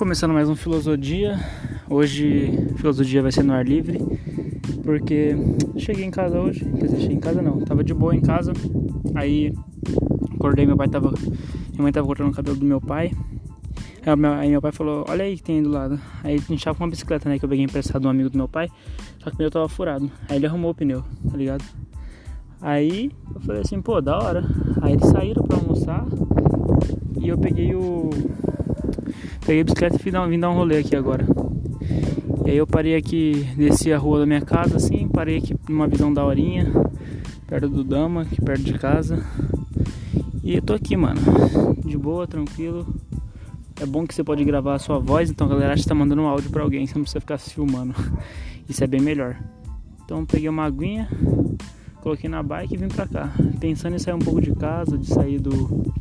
Começando mais um Filosofia. Hoje, Filosofia vai ser no ar livre, porque cheguei em casa hoje. Quer dizer, cheguei em casa não, tava de boa em casa. Aí acordei, meu pai tava. Minha mãe tava cortando o cabelo do meu pai. Aí meu, aí meu pai falou: Olha aí que tem aí do lado. Aí a gente tava com uma bicicleta, né? Que eu peguei emprestado de um amigo do meu pai. Só que o pneu tava furado. Aí ele arrumou o pneu, tá ligado? Aí eu falei assim: Pô, da hora. Aí eles saíram pra almoçar. E eu peguei o Peguei a bicicleta e dar, vim dar um rolê aqui agora. E aí eu parei aqui, desci a rua da minha casa assim, parei aqui numa visão da horinha, perto do Dama, aqui perto de casa. E eu tô aqui, mano, de boa, tranquilo. É bom que você pode gravar a sua voz, então a galera acha que tá mandando um áudio pra alguém, você não precisa ficar se filmando. Isso é bem melhor. Então peguei uma aguinha, coloquei na bike e vim pra cá. Pensando em sair um pouco de casa, de sair do.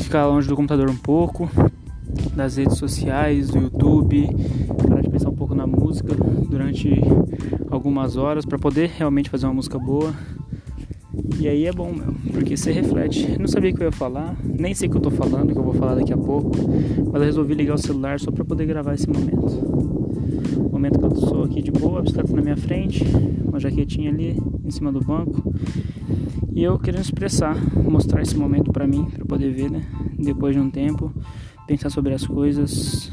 ficar longe do computador um pouco das redes sociais, do YouTube, parar de pensar um pouco na música durante algumas horas para poder realmente fazer uma música boa. E aí é bom, meu, porque você reflete. Não sabia o que eu ia falar, nem sei o que eu tô falando, que eu vou falar daqui a pouco, mas eu resolvi ligar o celular só para poder gravar esse momento. O momento que eu sou aqui de boa, a bicicleta na minha frente, uma jaquetinha ali em cima do banco. E eu querendo expressar, mostrar esse momento para mim, para poder ver, né? Depois de um tempo, pensar sobre as coisas,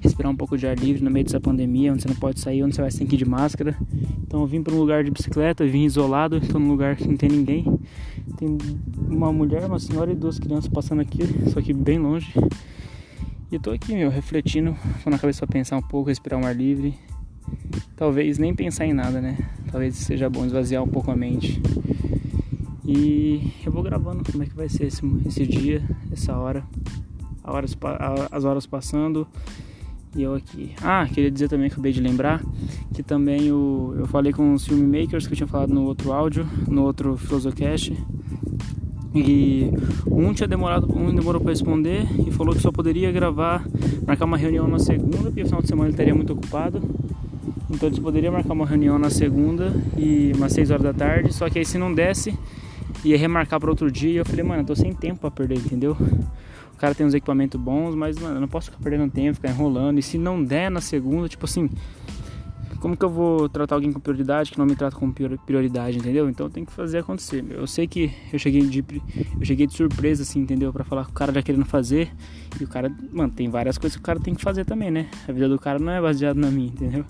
respirar um pouco de ar livre no meio dessa pandemia, onde você não pode sair, onde você vai sem que de máscara. Então eu vim para um lugar de bicicleta, vim isolado, estou num lugar que não tem ninguém. Tem uma mulher, uma senhora e duas crianças passando aqui, só que bem longe. E tô aqui, meu, refletindo, quando a cabeça pensar um pouco, respirar um ar livre. Talvez nem pensar em nada, né? Talvez seja bom esvaziar um pouco a mente. E eu vou gravando como é que vai ser esse, esse dia, essa hora horas, as horas passando e eu aqui. Ah, queria dizer também, acabei de lembrar, que também o, eu falei com os filmmakers que eu tinha falado no outro áudio, no outro Filosocast. E um tinha demorado, um demorou para responder e falou que só poderia gravar, marcar uma reunião na segunda, porque o final de semana ele estaria muito ocupado. Então eles poderiam marcar uma reunião na segunda e umas 6 horas da tarde, só que aí se não desse, ia remarcar para outro dia. E eu falei, mano, eu tô sem tempo para perder, entendeu? O cara tem uns equipamentos bons, mas mano, eu não posso ficar perdendo tempo, ficar enrolando. E se não der na segunda, tipo assim, como que eu vou tratar alguém com prioridade que não me trata com prioridade, entendeu? Então tem que fazer acontecer. Eu sei que eu cheguei de eu cheguei de surpresa assim, entendeu? Para falar que o cara já querendo fazer e o cara, mano, tem várias coisas que o cara tem que fazer também, né? A vida do cara não é baseada na mim, entendeu?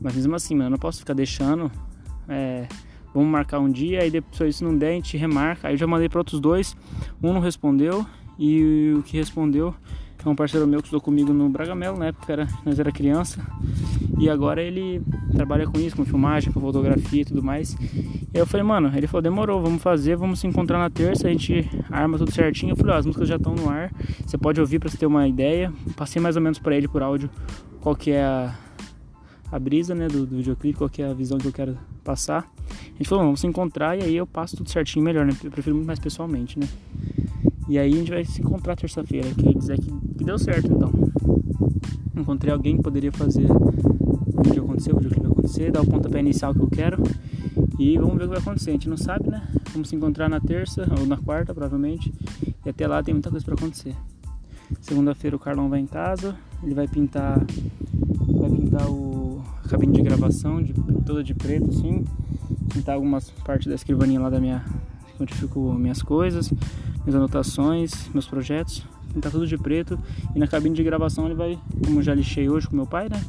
Mas mesmo assim, mano, eu não posso ficar deixando é, vamos marcar um dia, aí depois se não der, a gente remarca. Aí eu já mandei para outros dois, um não respondeu, e o que respondeu é um parceiro meu que estudou comigo no Bragamelo, na época era, nós era criança. E agora ele trabalha com isso, com filmagem, com fotografia e tudo mais. E eu falei, mano, ele falou, demorou, vamos fazer, vamos se encontrar na terça, a gente arma tudo certinho. Eu falei, ó, as músicas já estão no ar, você pode ouvir para você ter uma ideia. Passei mais ou menos para ele por áudio qual que é a, a brisa, né, do, do videoclipe, qual que é a visão que eu quero passar. A gente falou, vamos se encontrar e aí eu passo tudo certinho melhor, né? Eu prefiro muito mais pessoalmente, né? E aí a gente vai se encontrar terça-feira. Queria dizer que, que deu certo então. Encontrei alguém que poderia fazer o vídeo acontecer, o vídeo vai acontecer, dar o pontapé inicial que eu quero. E vamos ver o que vai acontecer. A gente não sabe, né? Vamos se encontrar na terça ou na quarta, provavelmente. E até lá tem muita coisa para acontecer. Segunda-feira o Carlão vai em casa, ele vai pintar vai pintar o cabine de gravação de, toda de preto assim, pintar algumas partes da escrivaninha lá da minha onde fico minhas coisas, minhas anotações, meus projetos. Pintar tudo de preto. E na cabine de gravação ele vai, como já lixei hoje com meu pai, né?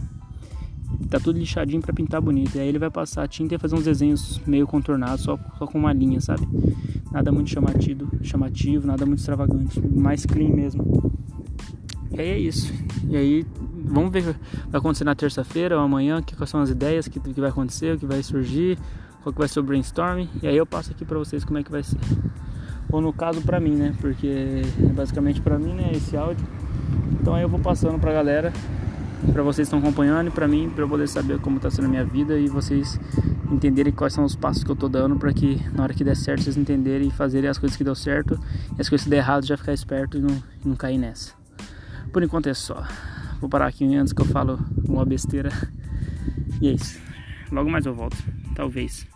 Tá tudo lixadinho para pintar bonito. E aí ele vai passar a tinta e fazer uns desenhos meio contornados, só, só com uma linha, sabe? Nada muito chamativo, chamativo, nada muito extravagante. Mais clean mesmo. E aí é isso. E aí vamos ver o que vai acontecer na terça-feira ou amanhã, que, quais são as ideias, o que, que vai acontecer, o que vai surgir, qual que vai ser o brainstorming. E aí eu passo aqui pra vocês como é que vai ser ou no caso para mim, né? Porque é basicamente para mim, né, esse áudio. Então aí eu vou passando pra galera, para vocês que estão acompanhando e para mim, para eu poder saber como tá sendo a minha vida e vocês entenderem quais são os passos que eu tô dando para que na hora que der certo vocês entenderem e fazerem as coisas que deu certo e as coisas que der errado já ficar esperto e não, e não cair nessa. Por enquanto é só. Vou parar aqui antes que eu falo uma besteira. E é isso. Logo mais eu volto. Talvez.